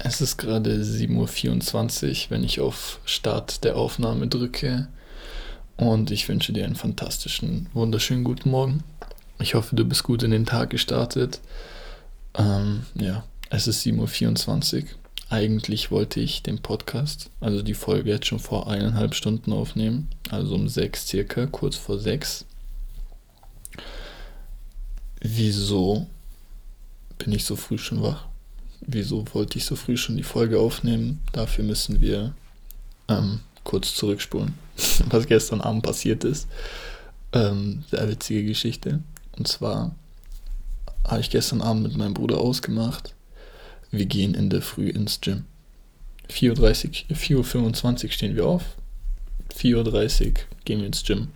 Es ist gerade 7.24 Uhr, wenn ich auf Start der Aufnahme drücke. Und ich wünsche dir einen fantastischen, wunderschönen guten Morgen. Ich hoffe, du bist gut in den Tag gestartet. Ähm, ja, es ist 7.24 Uhr. Eigentlich wollte ich den Podcast, also die Folge jetzt schon vor eineinhalb Stunden aufnehmen. Also um sechs circa, kurz vor sechs. Wieso bin ich so früh schon wach? Wieso wollte ich so früh schon die Folge aufnehmen? Dafür müssen wir ähm, kurz zurückspulen, was gestern Abend passiert ist. Ähm, sehr witzige Geschichte. Und zwar habe ich gestern Abend mit meinem Bruder ausgemacht, wir gehen in der Früh ins Gym. 4.30 Uhr, 4.25 Uhr stehen wir auf. 4.30 Uhr gehen wir ins Gym.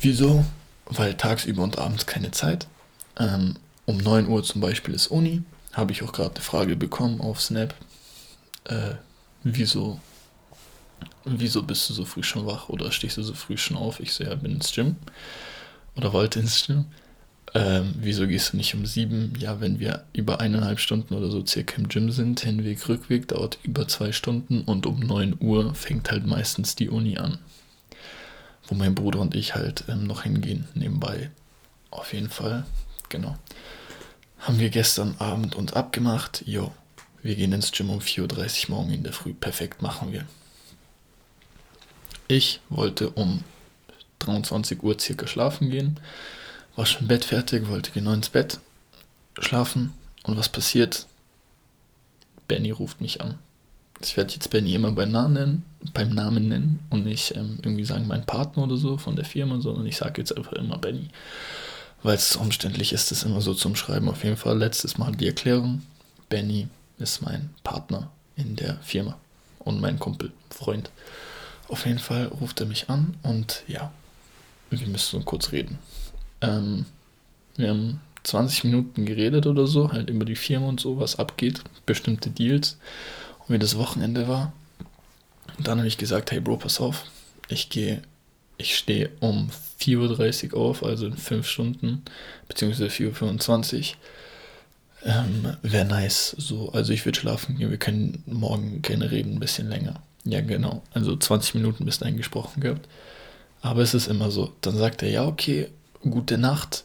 Wieso? Weil tagsüber und abends keine Zeit. Ähm, um 9 Uhr zum Beispiel ist Uni habe ich auch gerade eine Frage bekommen auf Snap. Äh, wieso, wieso bist du so früh schon wach oder stehst du so früh schon auf? Ich so, ja, bin ins Gym oder wollte ins Gym. Ähm, wieso gehst du nicht um sieben? Ja, wenn wir über eineinhalb Stunden oder so circa im Gym sind, Hinweg, Rückweg dauert über zwei Stunden und um 9 Uhr fängt halt meistens die Uni an. Wo mein Bruder und ich halt ähm, noch hingehen, nebenbei. Auf jeden Fall, genau haben wir gestern Abend uns abgemacht. Jo, wir gehen ins Gym um 4.30 Uhr morgen in der Früh. Perfekt, machen wir. Ich wollte um 23 Uhr circa schlafen gehen. War schon Bett fertig, wollte genau ins Bett schlafen. Und was passiert? Benny ruft mich an. Ich werde jetzt Benny immer beim Namen nennen, beim Namen nennen und nicht ähm, irgendwie sagen mein Partner oder so von der Firma, sondern ich sage jetzt einfach immer Benny weil es umständlich ist, das immer so zum Schreiben. Auf jeden Fall letztes Mal die Erklärung. Benny ist mein Partner in der Firma und mein Kumpel, Freund. Auf jeden Fall ruft er mich an und ja, wir müssen kurz reden. Ähm, wir haben 20 Minuten geredet oder so, halt über die Firma und so, was abgeht, bestimmte Deals und wie das Wochenende war. Und dann habe ich gesagt, hey Bro, pass auf, ich gehe ich stehe um 4.30 Uhr auf, also in 5 Stunden, beziehungsweise 4.25 Uhr. Ähm, Wäre nice. So, also ich würde schlafen gehen, wir können morgen gerne reden, ein bisschen länger. Ja, genau. Also 20 Minuten bist eingesprochen gehabt. Aber es ist immer so. Dann sagt er, ja, okay, gute Nacht.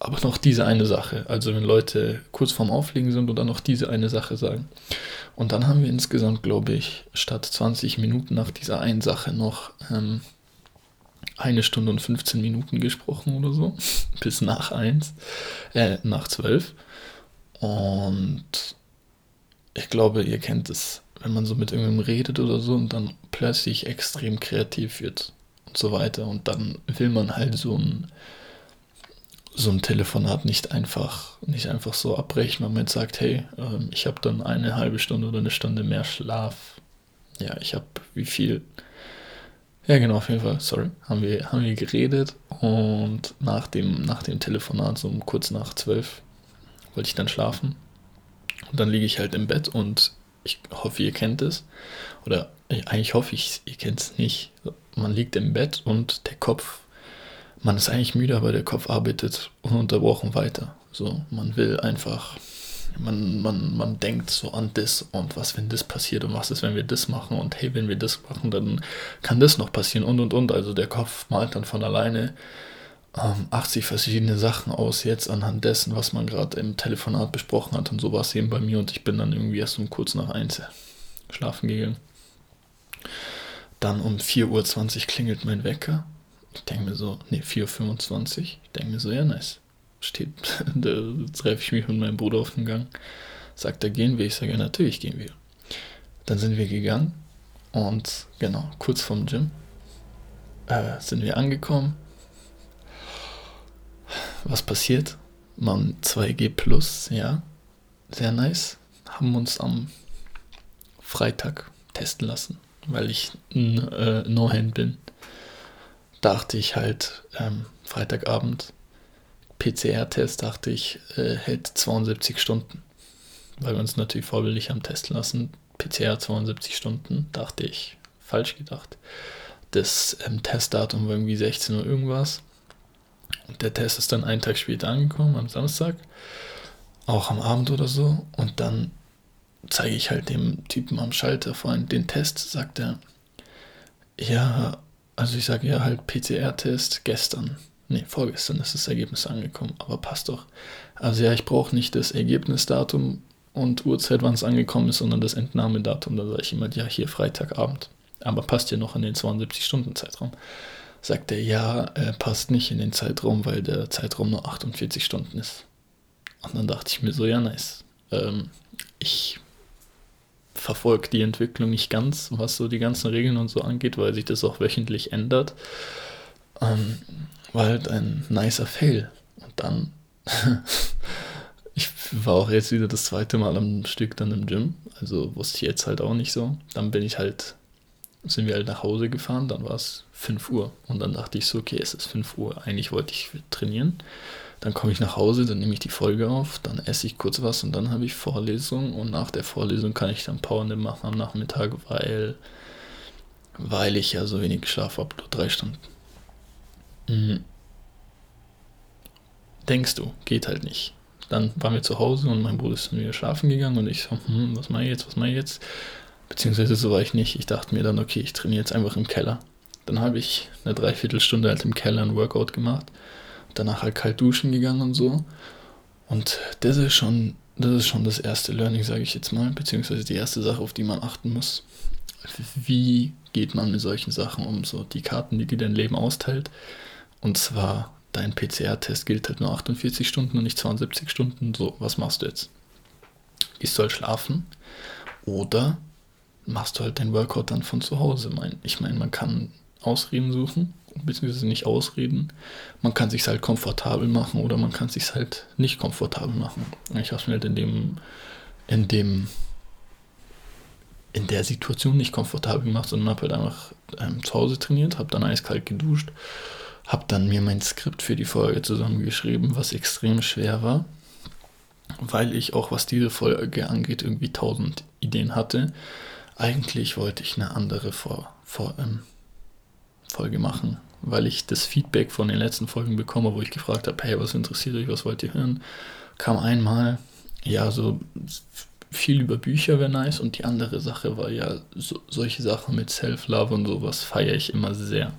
Aber noch diese eine Sache. Also wenn Leute kurz vorm Auflegen sind und dann noch diese eine Sache sagen. Und dann haben wir insgesamt, glaube ich, statt 20 Minuten nach dieser einen Sache noch ähm, eine Stunde und 15 Minuten gesprochen oder so. Bis nach eins, äh, nach zwölf. Und ich glaube, ihr kennt es, wenn man so mit irgendjemandem redet oder so und dann plötzlich extrem kreativ wird und so weiter. Und dann will man halt so ein, so ein Telefonat nicht einfach, nicht einfach so abbrechen, wenn man jetzt sagt, hey, ähm, ich habe dann eine halbe Stunde oder eine Stunde mehr Schlaf. Ja, ich habe wie viel? Ja, genau, auf jeden Fall. Sorry. Haben wir, haben wir geredet und nach dem, nach dem Telefonat, so um kurz nach zwölf, wollte ich dann schlafen. Und dann liege ich halt im Bett und ich hoffe, ihr kennt es. Oder eigentlich hoffe ich, ihr kennt es nicht. Man liegt im Bett und der Kopf, man ist eigentlich müde, aber der Kopf arbeitet ununterbrochen weiter. So, man will einfach man, man, man denkt so an das und was, wenn das passiert und was ist, wenn wir das machen und hey, wenn wir das machen, dann kann das noch passieren und und und. Also der Kopf malt dann von alleine ähm, 80 verschiedene Sachen aus jetzt anhand dessen, was man gerade im Telefonat besprochen hat und so war es eben bei mir und ich bin dann irgendwie erst um kurz nach eins schlafen gegangen. Dann um 4.20 Uhr klingelt mein Wecker. Ich denke mir so, nee, 4.25 Uhr. Ich denke mir so, ja, nice steht, da treffe ich mich mit meinem Bruder auf dem Gang. Sagt er, gehen wir? Ich sage, ja, natürlich gehen wir. Dann sind wir gegangen und genau, kurz vorm Gym äh, sind wir angekommen. Was passiert? Man 2G Plus, ja, sehr nice. Haben uns am Freitag testen lassen, weil ich ein äh, No-Hand bin. Dachte ich halt ähm, Freitagabend, PCR-Test, dachte ich, äh, hält 72 Stunden. Weil wir uns natürlich vorbildlich haben testen lassen. PCR 72 Stunden, dachte ich, falsch gedacht. Das ähm, Testdatum war irgendwie 16 Uhr irgendwas. Und der Test ist dann einen Tag später angekommen, am Samstag. Auch am Abend oder so. Und dann zeige ich halt dem Typen am Schalter vorhin den Test, sagt er, ja, also ich sage ja halt PCR-Test gestern. Nee, vorgestern ist das Ergebnis angekommen, aber passt doch. Also ja, ich brauche nicht das Ergebnisdatum und Uhrzeit, wann es angekommen ist, sondern das Entnahmedatum. Da sage ich immer, ja, hier Freitagabend. Aber passt ja noch in den 72-Stunden-Zeitraum. Sagt er, ja, äh, passt nicht in den Zeitraum, weil der Zeitraum nur 48 Stunden ist. Und dann dachte ich mir so, ja, nice. Ähm, ich verfolge die Entwicklung nicht ganz, was so die ganzen Regeln und so angeht, weil sich das auch wöchentlich ändert. Ähm, war halt ein nicer Fail. Und dann, ich war auch jetzt wieder das zweite Mal am Stück dann im Gym, also wusste ich jetzt halt auch nicht so. Dann bin ich halt, sind wir halt nach Hause gefahren, dann war es 5 Uhr. Und dann dachte ich so, okay, es ist 5 Uhr, eigentlich wollte ich trainieren. Dann komme ich nach Hause, dann nehme ich die Folge auf, dann esse ich kurz was und dann habe ich Vorlesung und nach der Vorlesung kann ich dann Powernap machen am Nachmittag, weil, weil ich ja so wenig Schlaf habe, nur drei Stunden. Mhm. Denkst du, geht halt nicht. Dann waren wir zu Hause und mein Bruder ist dann wieder schlafen gegangen und ich so, hm, was mache ich jetzt, was mache ich jetzt? Beziehungsweise so war ich nicht. Ich dachte mir dann, okay, ich trainiere jetzt einfach im Keller. Dann habe ich eine Dreiviertelstunde halt im Keller ein Workout gemacht danach halt kalt duschen gegangen und so. Und das ist schon, das ist schon das erste Learning, sage ich jetzt mal, beziehungsweise die erste Sache, auf die man achten muss. Wie geht man mit solchen Sachen um? So die Karten, die dir dein Leben austeilt. Und zwar, dein PCR-Test gilt halt nur 48 Stunden und nicht 72 Stunden. So, was machst du jetzt? Ich soll schlafen oder machst du halt dein Workout dann von zu Hause? Ich meine, man kann Ausreden suchen beziehungsweise nicht ausreden. Man kann sich halt komfortabel machen oder man kann sich halt nicht komfortabel machen. Ich habe es mir halt in dem, in dem, in der Situation nicht komfortabel gemacht, sondern habe halt einfach ähm, zu Hause trainiert, habe dann eiskalt geduscht, habe dann mir mein Skript für die Folge zusammengeschrieben, was extrem schwer war, weil ich auch was diese Folge angeht irgendwie tausend Ideen hatte. Eigentlich wollte ich eine andere vor, vor ähm, Folge machen, weil ich das Feedback von den letzten Folgen bekomme, wo ich gefragt habe, hey, was interessiert euch, was wollt ihr hören? Kam einmal, ja, so viel über Bücher wäre nice und die andere Sache war ja, so, solche Sachen mit Self-Love und sowas feiere ich immer sehr.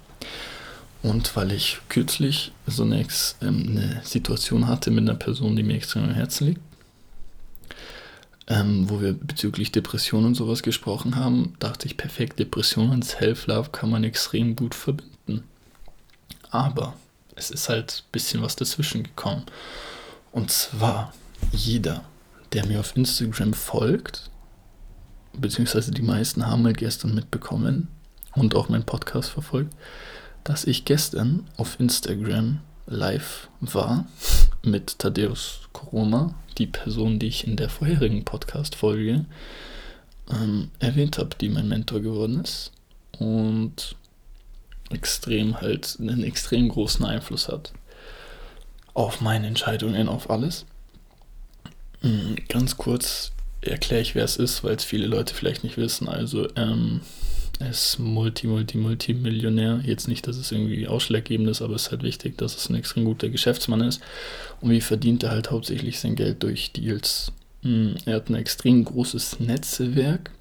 Und weil ich kürzlich so eine, ähm, eine Situation hatte mit einer Person, die mir extrem am Herzen liegt, ähm, wo wir bezüglich Depressionen und sowas gesprochen haben, dachte ich, perfekt, Depression und Self-Love kann man extrem gut verbinden. Aber es ist halt ein bisschen was dazwischen gekommen. Und zwar jeder, der mir auf Instagram folgt, beziehungsweise die meisten haben mal gestern mitbekommen und auch meinen Podcast verfolgt, dass ich gestern auf Instagram live war mit Thaddeus Koroma, die Person, die ich in der vorherigen Podcast-Folge ähm, erwähnt habe, die mein Mentor geworden ist und extrem halt einen extrem großen Einfluss hat auf meine Entscheidungen, auf alles. Mhm, ganz kurz erkläre ich, wer es ist, weil es viele Leute vielleicht nicht wissen. Also, ähm, ist Multi, Multi, Multi-Millionär. Jetzt nicht, dass es irgendwie ausschlaggebend ist, aber es ist halt wichtig, dass es ein extrem guter Geschäftsmann ist. Und wie verdient er halt hauptsächlich sein Geld durch Deals? Hm, er hat ein extrem großes Netzwerk,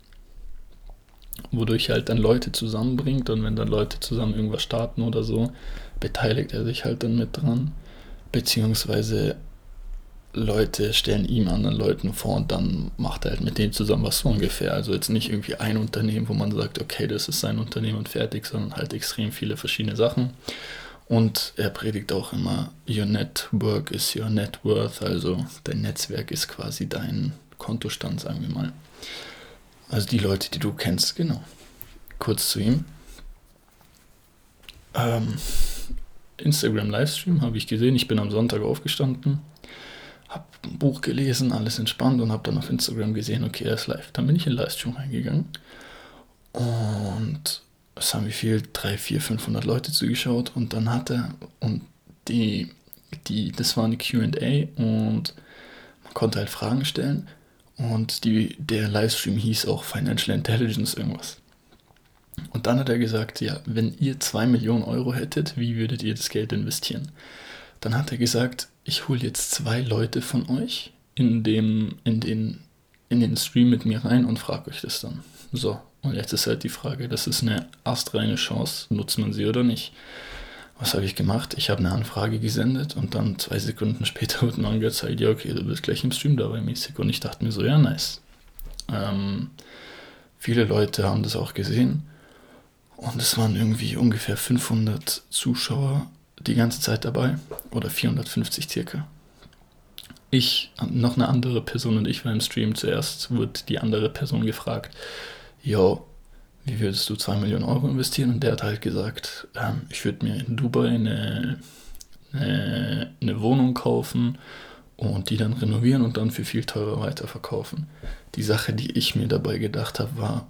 wodurch er halt dann Leute zusammenbringt. Und wenn dann Leute zusammen irgendwas starten oder so, beteiligt er sich halt dann mit dran. Beziehungsweise Leute stellen ihm anderen Leuten vor und dann macht er halt mit denen zusammen was so ungefähr. Also jetzt nicht irgendwie ein Unternehmen, wo man sagt, okay, das ist sein Unternehmen und fertig, sondern halt extrem viele verschiedene Sachen. Und er predigt auch immer, your network is your net worth, also dein Netzwerk ist quasi dein Kontostand, sagen wir mal. Also die Leute, die du kennst, genau. Kurz zu ihm. Ähm, Instagram Livestream habe ich gesehen. Ich bin am Sonntag aufgestanden, habe ein Buch gelesen, alles entspannt und habe dann auf Instagram gesehen, okay, er ist live. Dann bin ich in Livestream reingegangen und es haben wie viel? 3, 4, 500 Leute zugeschaut und dann hat er, und die, die, das war eine QA und man konnte halt Fragen stellen und die, der Livestream hieß auch Financial Intelligence irgendwas. Und dann hat er gesagt, ja, wenn ihr 2 Millionen Euro hättet, wie würdet ihr das Geld investieren? Dann hat er gesagt, ich hole jetzt zwei Leute von euch in, dem, in den in den Stream mit mir rein und frage euch das dann. So, und jetzt ist halt die Frage, das ist eine astreine Chance, nutzt man sie oder nicht? Was habe ich gemacht? Ich habe eine Anfrage gesendet und dann zwei Sekunden später wird mir angezeigt, ja okay, du bist gleich im Stream dabei mäßig. Und ich dachte mir so, ja nice. Ähm, viele Leute haben das auch gesehen und es waren irgendwie ungefähr 500 Zuschauer die ganze Zeit dabei oder 450 circa. Ich, noch eine andere Person und ich war im Stream. Zuerst wurde die andere Person gefragt, yo, wie würdest du 2 Millionen Euro investieren? Und der hat halt gesagt, ähm, ich würde mir in Dubai eine, eine, eine Wohnung kaufen und die dann renovieren und dann für viel teurer weiterverkaufen. Die Sache, die ich mir dabei gedacht habe, war,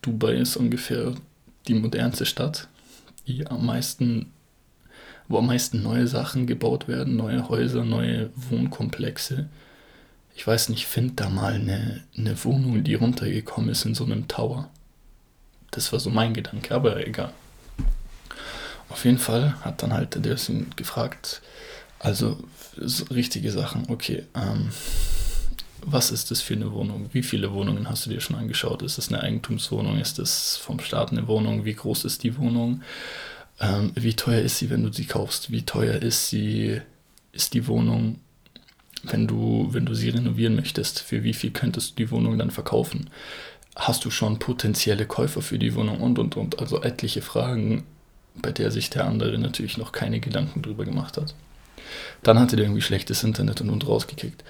Dubai ist ungefähr die modernste Stadt, die am meisten, wo am meisten neue Sachen gebaut werden, neue Häuser, neue Wohnkomplexe ich weiß nicht, find da mal eine, eine Wohnung, die runtergekommen ist in so einem Tower. Das war so mein Gedanke, aber egal. Auf jeden Fall hat dann halt der ihn gefragt, also so richtige Sachen, okay, ähm, was ist das für eine Wohnung? Wie viele Wohnungen hast du dir schon angeschaut? Ist es eine Eigentumswohnung? Ist es vom Staat eine Wohnung? Wie groß ist die Wohnung? Ähm, wie teuer ist sie, wenn du sie kaufst? Wie teuer ist sie, ist die Wohnung? wenn du, wenn du sie renovieren möchtest, für wie viel könntest du die Wohnung dann verkaufen? Hast du schon potenzielle Käufer für die Wohnung und und und? Also etliche Fragen, bei der sich der andere natürlich noch keine Gedanken drüber gemacht hat. Dann hatte der irgendwie schlechtes Internet und und rausgekickt.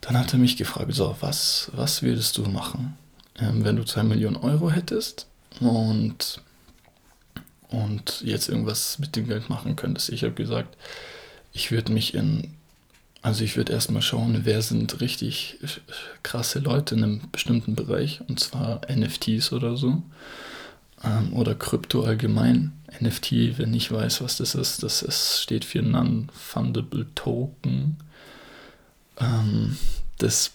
Dann hat er mich gefragt, so, was, was würdest du machen, ähm, wenn du 2 Millionen Euro hättest und, und jetzt irgendwas mit dem Geld machen könntest? Ich habe gesagt, ich würde mich in also ich würde erstmal schauen, wer sind richtig krasse Leute in einem bestimmten Bereich, und zwar NFTs oder so. Ähm, oder Krypto allgemein. NFT, wenn ich weiß, was das ist, das ist, steht für Non-Fundable Token. Ähm, das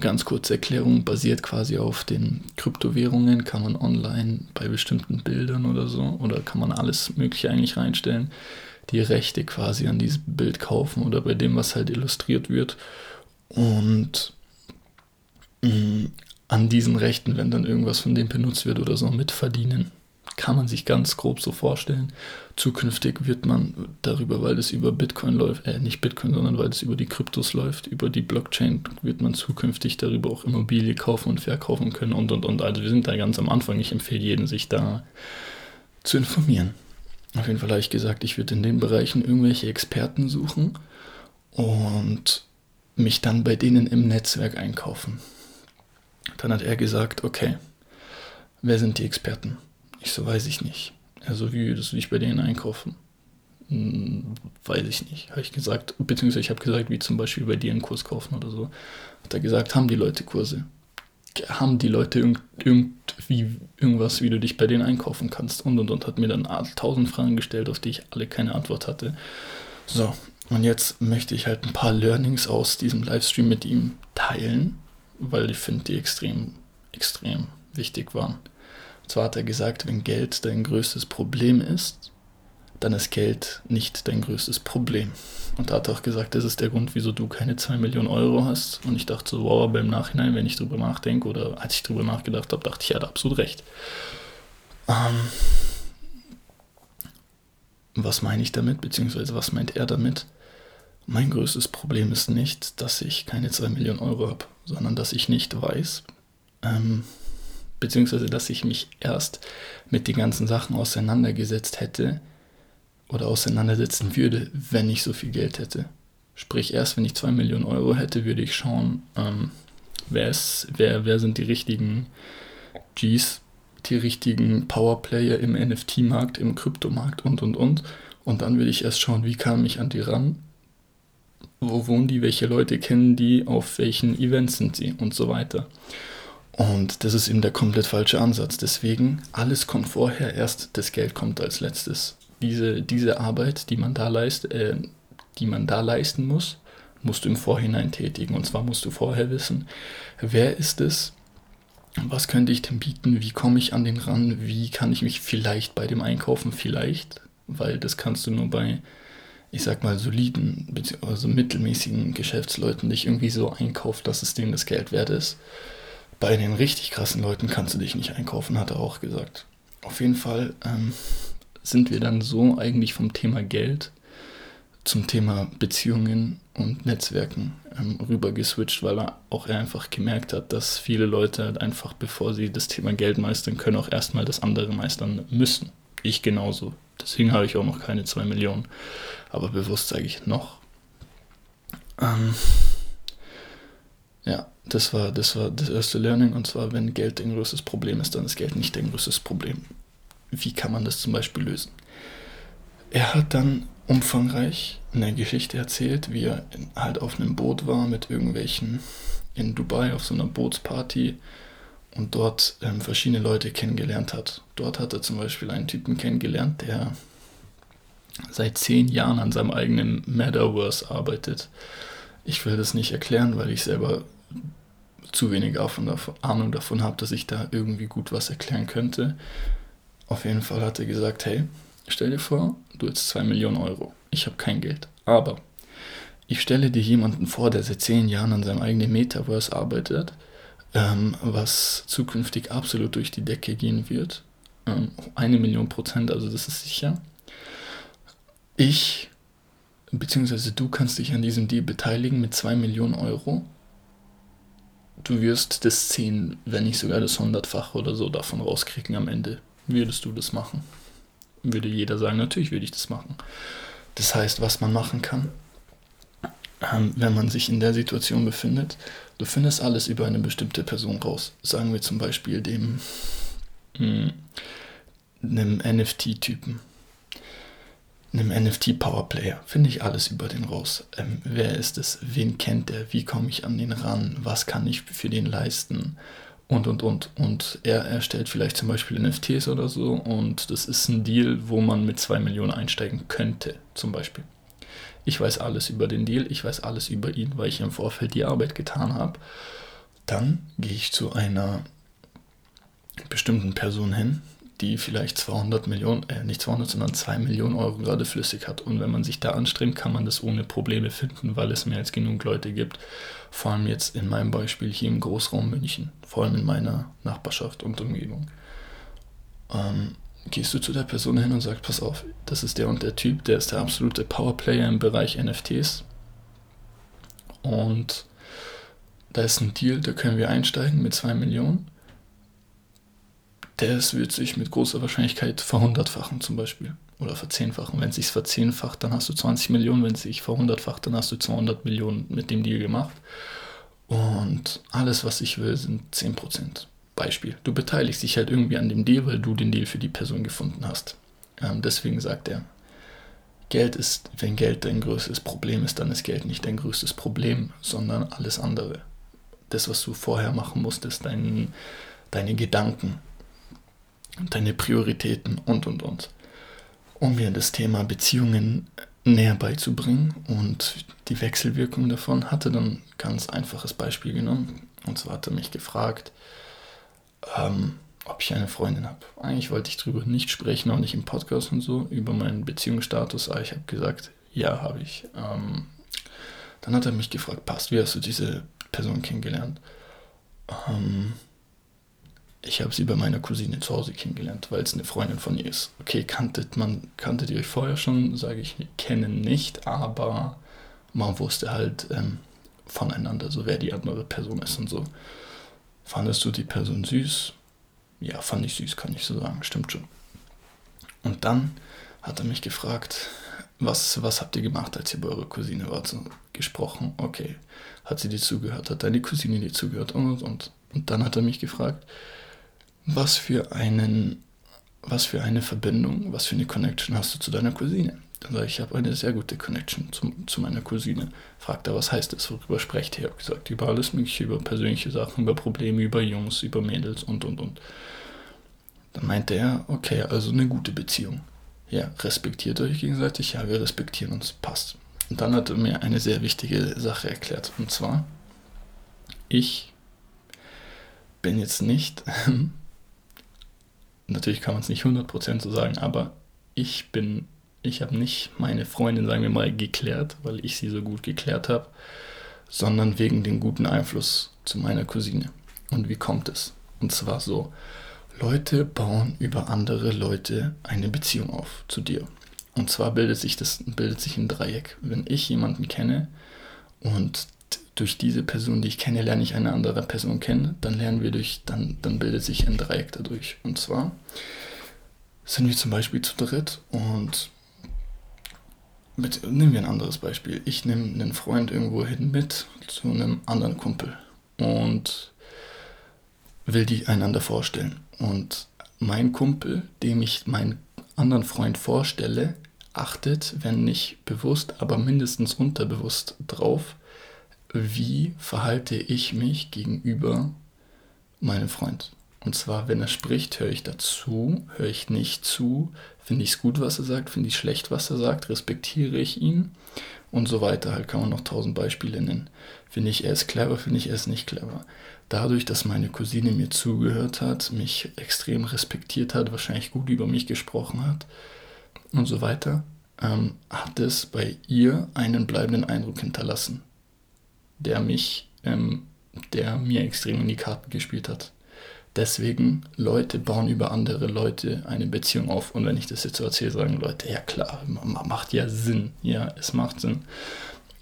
ganz kurze Erklärung basiert quasi auf den Kryptowährungen, kann man online bei bestimmten Bildern oder so, oder kann man alles Mögliche eigentlich reinstellen die Rechte quasi an diesem Bild kaufen oder bei dem, was halt illustriert wird. Und mh, mm, an diesen Rechten, wenn dann irgendwas von dem benutzt wird oder so, mitverdienen. Kann man sich ganz grob so vorstellen. Zukünftig wird man darüber, weil es über Bitcoin läuft, äh, nicht Bitcoin, sondern weil es über die Kryptos läuft, über die Blockchain, wird man zukünftig darüber auch Immobilie kaufen und verkaufen können und und und. Also wir sind da ganz am Anfang. Ich empfehle jedem, sich da zu informieren. Auf jeden Fall habe ich gesagt, ich würde in den Bereichen irgendwelche Experten suchen und mich dann bei denen im Netzwerk einkaufen. Dann hat er gesagt, okay, wer sind die Experten? Ich so, weiß ich nicht. Also wie würdest du dich bei denen einkaufen? Hm, weiß ich nicht. Habe ich gesagt, beziehungsweise ich habe gesagt, wie zum Beispiel bei dir einen Kurs kaufen oder so. Hat er gesagt, haben die Leute Kurse? haben die Leute irgend, irgendwie irgendwas, wie du dich bei denen einkaufen kannst und und und hat mir dann tausend Fragen gestellt, auf die ich alle keine Antwort hatte. So, und jetzt möchte ich halt ein paar Learnings aus diesem Livestream mit ihm teilen, weil ich finde, die extrem, extrem wichtig waren. Zwar hat er gesagt, wenn Geld dein größtes Problem ist, dann ist Geld nicht dein größtes Problem. Und da hat er auch gesagt, das ist der Grund, wieso du keine 2 Millionen Euro hast. Und ich dachte so, wow, aber im Nachhinein, wenn ich drüber nachdenke oder als ich drüber nachgedacht habe, dachte ich, er hat absolut recht. Ähm, was meine ich damit, beziehungsweise was meint er damit? Mein größtes Problem ist nicht, dass ich keine 2 Millionen Euro habe, sondern dass ich nicht weiß, ähm, beziehungsweise dass ich mich erst mit den ganzen Sachen auseinandergesetzt hätte, oder auseinandersetzen würde, wenn ich so viel Geld hätte. Sprich, erst wenn ich 2 Millionen Euro hätte, würde ich schauen, ähm, wer, ist, wer, wer sind die richtigen Gs, die richtigen Powerplayer im NFT-Markt, im Kryptomarkt und und und. Und dann würde ich erst schauen, wie kam ich an die ran, wo wohnen die, welche Leute kennen die, auf welchen Events sind sie und so weiter. Und das ist eben der komplett falsche Ansatz. Deswegen, alles kommt vorher, erst das Geld kommt als letztes diese, diese Arbeit, die man, da leist, äh, die man da leisten muss, musst du im Vorhinein tätigen. Und zwar musst du vorher wissen, wer ist es, was könnte ich denn bieten, wie komme ich an den ran, wie kann ich mich vielleicht bei dem einkaufen, vielleicht, weil das kannst du nur bei ich sag mal, soliden, also mittelmäßigen Geschäftsleuten dich irgendwie so einkauft, dass es denen das Geld wert ist. Bei den richtig krassen Leuten kannst du dich nicht einkaufen, hat er auch gesagt. Auf jeden Fall ähm, sind wir dann so eigentlich vom Thema Geld zum Thema Beziehungen und Netzwerken ähm, rüber geswitcht, weil er auch einfach gemerkt hat, dass viele Leute halt einfach, bevor sie das Thema Geld meistern können, auch erstmal das andere meistern müssen. Ich genauso. Deswegen habe ich auch noch keine 2 Millionen. Aber bewusst sage ich noch. Ähm, ja, das war, das war das erste Learning. Und zwar, wenn Geld ein größtes Problem ist, dann ist Geld nicht ein größtes Problem. Wie kann man das zum Beispiel lösen? Er hat dann umfangreich eine Geschichte erzählt, wie er halt auf einem Boot war mit irgendwelchen in Dubai auf so einer Bootsparty und dort ähm, verschiedene Leute kennengelernt hat. Dort hat er zum Beispiel einen Typen kennengelernt, der seit zehn Jahren an seinem eigenen Metaverse arbeitet. Ich will das nicht erklären, weil ich selber zu wenig Ahnung davon habe, dass ich da irgendwie gut was erklären könnte. Auf jeden Fall hat er gesagt, hey, stell dir vor, du hast zwei Millionen Euro. Ich habe kein Geld. Aber ich stelle dir jemanden vor, der seit zehn Jahren an seinem eigenen Metaverse arbeitet, ähm, was zukünftig absolut durch die Decke gehen wird. Ähm, eine Million Prozent, also das ist sicher. Ich, beziehungsweise du kannst dich an diesem Deal beteiligen mit 2 Millionen Euro. Du wirst das 10, wenn nicht sogar das 100-fache oder so davon rauskriegen am Ende. Würdest du das machen? Würde jeder sagen, natürlich würde ich das machen. Das heißt, was man machen kann, ähm, wenn man sich in der Situation befindet, du findest alles über eine bestimmte Person raus. Sagen wir zum Beispiel dem, mh, hm, einem NFT-Typen einem NFT-Powerplayer. Finde ich alles über den raus. Ähm, wer ist es? Wen kennt der? Wie komme ich an den ran? Was kann ich für den leisten? Und, und, und. Und er erstellt vielleicht zum Beispiel NFTs oder so. Und das ist ein Deal, wo man mit 2 Millionen einsteigen könnte, zum Beispiel. Ich weiß alles über den Deal, ich weiß alles über ihn, weil ich im Vorfeld die Arbeit getan habe. Dann gehe ich zu einer bestimmten Person hin, die vielleicht 200 Millionen, äh, nicht 200, sondern 2 Millionen Euro gerade flüssig hat. Und wenn man sich da anstrengt, kann man das ohne Probleme finden, weil es mehr als genug Leute gibt. Vor allem jetzt in meinem Beispiel hier im Großraum München, vor allem in meiner Nachbarschaft und Umgebung. Ähm, gehst du zu der Person hin und sagst, pass auf, das ist der und der Typ, der ist der absolute Powerplayer im Bereich NFTs. Und da ist ein Deal, da können wir einsteigen mit 2 Millionen das wird sich mit großer Wahrscheinlichkeit verhundertfachen zum Beispiel. Oder verzehnfachen. Wenn es sich verzehnfacht, dann hast du 20 Millionen. Wenn es sich verhundertfacht, dann hast du 200 Millionen mit dem Deal gemacht. Und alles, was ich will, sind 10%. Beispiel. Du beteiligst dich halt irgendwie an dem Deal, weil du den Deal für die Person gefunden hast. Ähm, deswegen sagt er, Geld ist, wenn Geld dein größtes Problem ist, dann ist Geld nicht dein größtes Problem, sondern alles andere. Das, was du vorher machen musstest, dein, deine Gedanken, deine Prioritäten und, und, und. Um mir das Thema Beziehungen näher beizubringen und die Wechselwirkung davon, hatte dann ein ganz einfaches Beispiel genommen. Und zwar hat er mich gefragt, ähm, ob ich eine Freundin habe. Eigentlich wollte ich darüber nicht sprechen, auch nicht im Podcast und so, über meinen Beziehungsstatus, aber ich habe gesagt, ja, habe ich. Ähm, dann hat er mich gefragt, passt, wie hast du diese Person kennengelernt? Ähm, ich habe sie bei meiner Cousine zu Hause kennengelernt, weil es eine Freundin von ihr ist. Okay, kanntet man, kanntet ihr euch vorher schon, sage ich, kennen nicht, aber man wusste halt ähm, voneinander, so wer die andere Person ist und so. Fandest du die Person süß? Ja, fand ich süß, kann ich so sagen, stimmt schon. Und dann hat er mich gefragt, was, was habt ihr gemacht, als ihr bei eurer Cousine wart? So, gesprochen, okay. Hat sie dir zugehört? Hat deine Cousine dir zugehört? Und, und, und. Und dann hat er mich gefragt, was für einen, was für eine Verbindung, was für eine Connection hast du zu deiner Cousine? Dann sage ich, ich habe eine sehr gute Connection zu, zu meiner Cousine. Fragt er, was heißt das, worüber sprecht ihr? Ich habe gesagt, über alles mögliche, über persönliche Sachen, über Probleme, über Jungs, über Mädels und, und, und. Dann meinte er, okay, also eine gute Beziehung. Ja, respektiert euch gegenseitig? Ja, wir respektieren uns, passt. Und dann hat er mir eine sehr wichtige Sache erklärt. Und zwar, ich bin jetzt nicht natürlich kann man es nicht 100% so sagen, aber ich bin ich habe nicht meine Freundin, sagen wir mal, geklärt, weil ich sie so gut geklärt habe, sondern wegen dem guten Einfluss zu meiner Cousine. Und wie kommt es? Und zwar so, Leute bauen über andere Leute eine Beziehung auf zu dir. Und zwar bildet sich das bildet sich ein Dreieck. Wenn ich jemanden kenne und durch diese Person, die ich kenne, lerne ich eine andere Person kennen, dann lernen wir durch, dann, dann bildet sich ein Dreieck dadurch. Und zwar sind wir zum Beispiel zu dritt und mit, nehmen wir ein anderes Beispiel. Ich nehme einen Freund irgendwo hin mit zu einem anderen Kumpel und will die einander vorstellen. Und mein Kumpel, dem ich meinen anderen Freund vorstelle, achtet, wenn nicht bewusst, aber mindestens unterbewusst drauf, wie verhalte ich mich gegenüber meinem Freund. Und zwar, wenn er spricht, höre ich dazu, höre ich nicht zu, finde ich es gut, was er sagt, finde ich schlecht, was er sagt, respektiere ich ihn und so weiter. Halt kann man noch tausend Beispiele nennen. Finde ich, er ist clever, finde ich, er ist nicht clever. Dadurch, dass meine Cousine mir zugehört hat, mich extrem respektiert hat, wahrscheinlich gut über mich gesprochen hat und so weiter, ähm, hat es bei ihr einen bleibenden Eindruck hinterlassen, der mich, ähm, der mir extrem in die Karten gespielt hat. Deswegen, Leute bauen über andere Leute eine Beziehung auf. Und wenn ich das jetzt so erzähle, sagen Leute, ja klar, macht ja Sinn. Ja, es macht Sinn.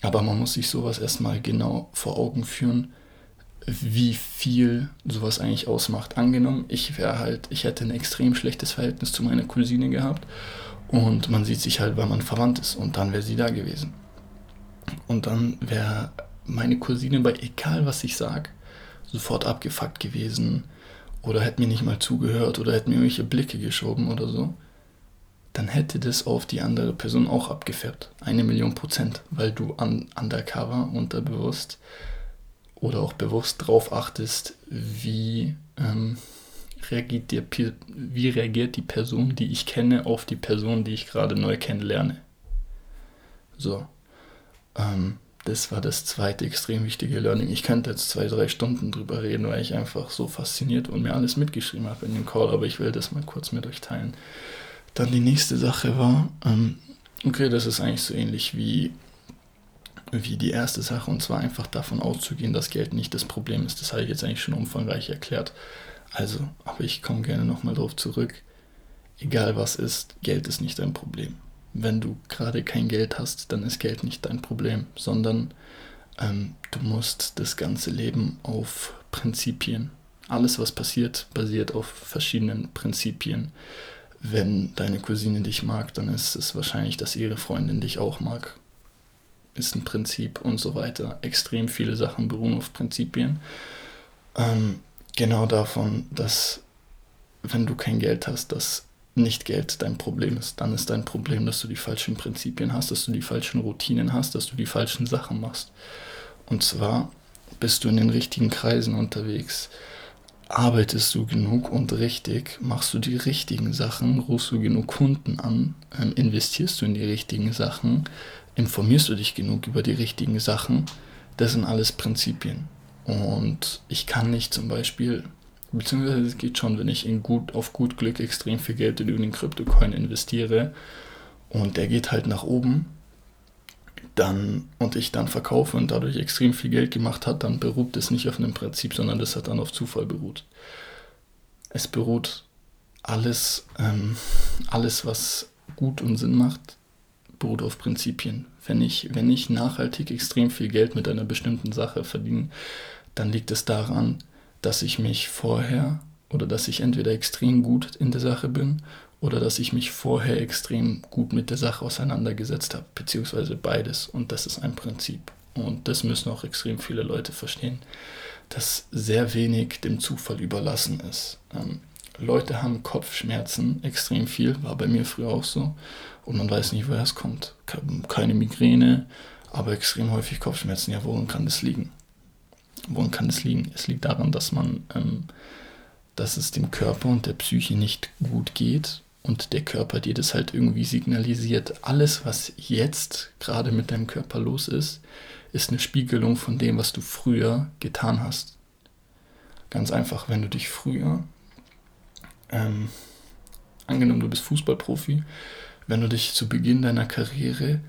Aber man muss sich sowas erstmal genau vor Augen führen, wie viel sowas eigentlich ausmacht. Angenommen, ich wäre halt, ich hätte ein extrem schlechtes Verhältnis zu meiner Cousine gehabt und man sieht sich halt, weil man verwandt ist und dann wäre sie da gewesen. Und dann wäre meine Cousine bei egal was ich sage, sofort abgefuckt gewesen oder hätte mir nicht mal zugehört oder hätte mir irgendwelche Blicke geschoben oder so, dann hätte das auf die andere Person auch abgefärbt. Eine Million Prozent, weil du an, undercover, unterbewusst oder auch bewusst drauf achtest, wie, ähm, reagiert die, wie reagiert die Person, die ich kenne, auf die Person, die ich gerade neu kennenlerne. So. Ähm, das war das zweite extrem wichtige Learning. Ich könnte jetzt zwei, drei Stunden drüber reden, weil ich einfach so fasziniert und mir alles mitgeschrieben habe in dem Call, aber ich will das mal kurz mit euch teilen. Dann die nächste Sache war, ähm, okay, das ist eigentlich so ähnlich wie, wie die erste Sache und zwar einfach davon auszugehen, dass Geld nicht das Problem ist. Das habe ich jetzt eigentlich schon umfangreich erklärt. Also, aber ich komme gerne nochmal drauf zurück. Egal was ist, Geld ist nicht ein Problem wenn du gerade kein Geld hast, dann ist Geld nicht dein Problem, sondern ähm, du musst das ganze Leben auf Prinzipien. Alles, was passiert, basiert auf verschiedenen Prinzipien. Wenn deine Cousine dich mag, dann ist es wahrscheinlich, dass ihre Freundin dich auch mag. Ist ein Prinzip und so weiter. Extrem viele Sachen beruhen auf Prinzipien. Ähm, genau davon, dass wenn du kein Geld hast, dass nicht Geld dein Problem ist. Dann ist dein Problem, dass du die falschen Prinzipien hast, dass du die falschen Routinen hast, dass du die falschen Sachen machst. Und zwar bist du in den richtigen Kreisen unterwegs. Arbeitest du genug und richtig, machst du die richtigen Sachen, rufst du genug Kunden an, ähm, investierst du in die richtigen Sachen, informierst du dich genug über die richtigen Sachen, das sind alles Prinzipien. Und ich kann nicht zum Beispiel Beziehungsweise es geht schon, wenn ich in gut, auf gut Glück extrem viel Geld in den Kryptocoin investiere und der geht halt nach oben, dann und ich dann verkaufe und dadurch extrem viel Geld gemacht hat, dann beruht es nicht auf einem Prinzip, sondern das hat dann auf Zufall beruht. Es beruht alles, ähm, alles, was gut und Sinn macht, beruht auf Prinzipien. Wenn ich, wenn ich nachhaltig extrem viel Geld mit einer bestimmten Sache verdiene, dann liegt es daran, dass ich mich vorher oder dass ich entweder extrem gut in der Sache bin oder dass ich mich vorher extrem gut mit der Sache auseinandergesetzt habe, beziehungsweise beides. Und das ist ein Prinzip. Und das müssen auch extrem viele Leute verstehen, dass sehr wenig dem Zufall überlassen ist. Ähm, Leute haben Kopfschmerzen, extrem viel, war bei mir früher auch so. Und man weiß nicht, woher es kommt. Keine Migräne, aber extrem häufig Kopfschmerzen. Ja, woran kann das liegen? Woran kann es liegen? Es liegt daran, dass man, ähm, dass es dem Körper und der Psyche nicht gut geht und der Körper dir das halt irgendwie signalisiert. Alles, was jetzt gerade mit deinem Körper los ist, ist eine Spiegelung von dem, was du früher getan hast. Ganz einfach, wenn du dich früher, ähm, angenommen du bist Fußballprofi, wenn du dich zu Beginn deiner Karriere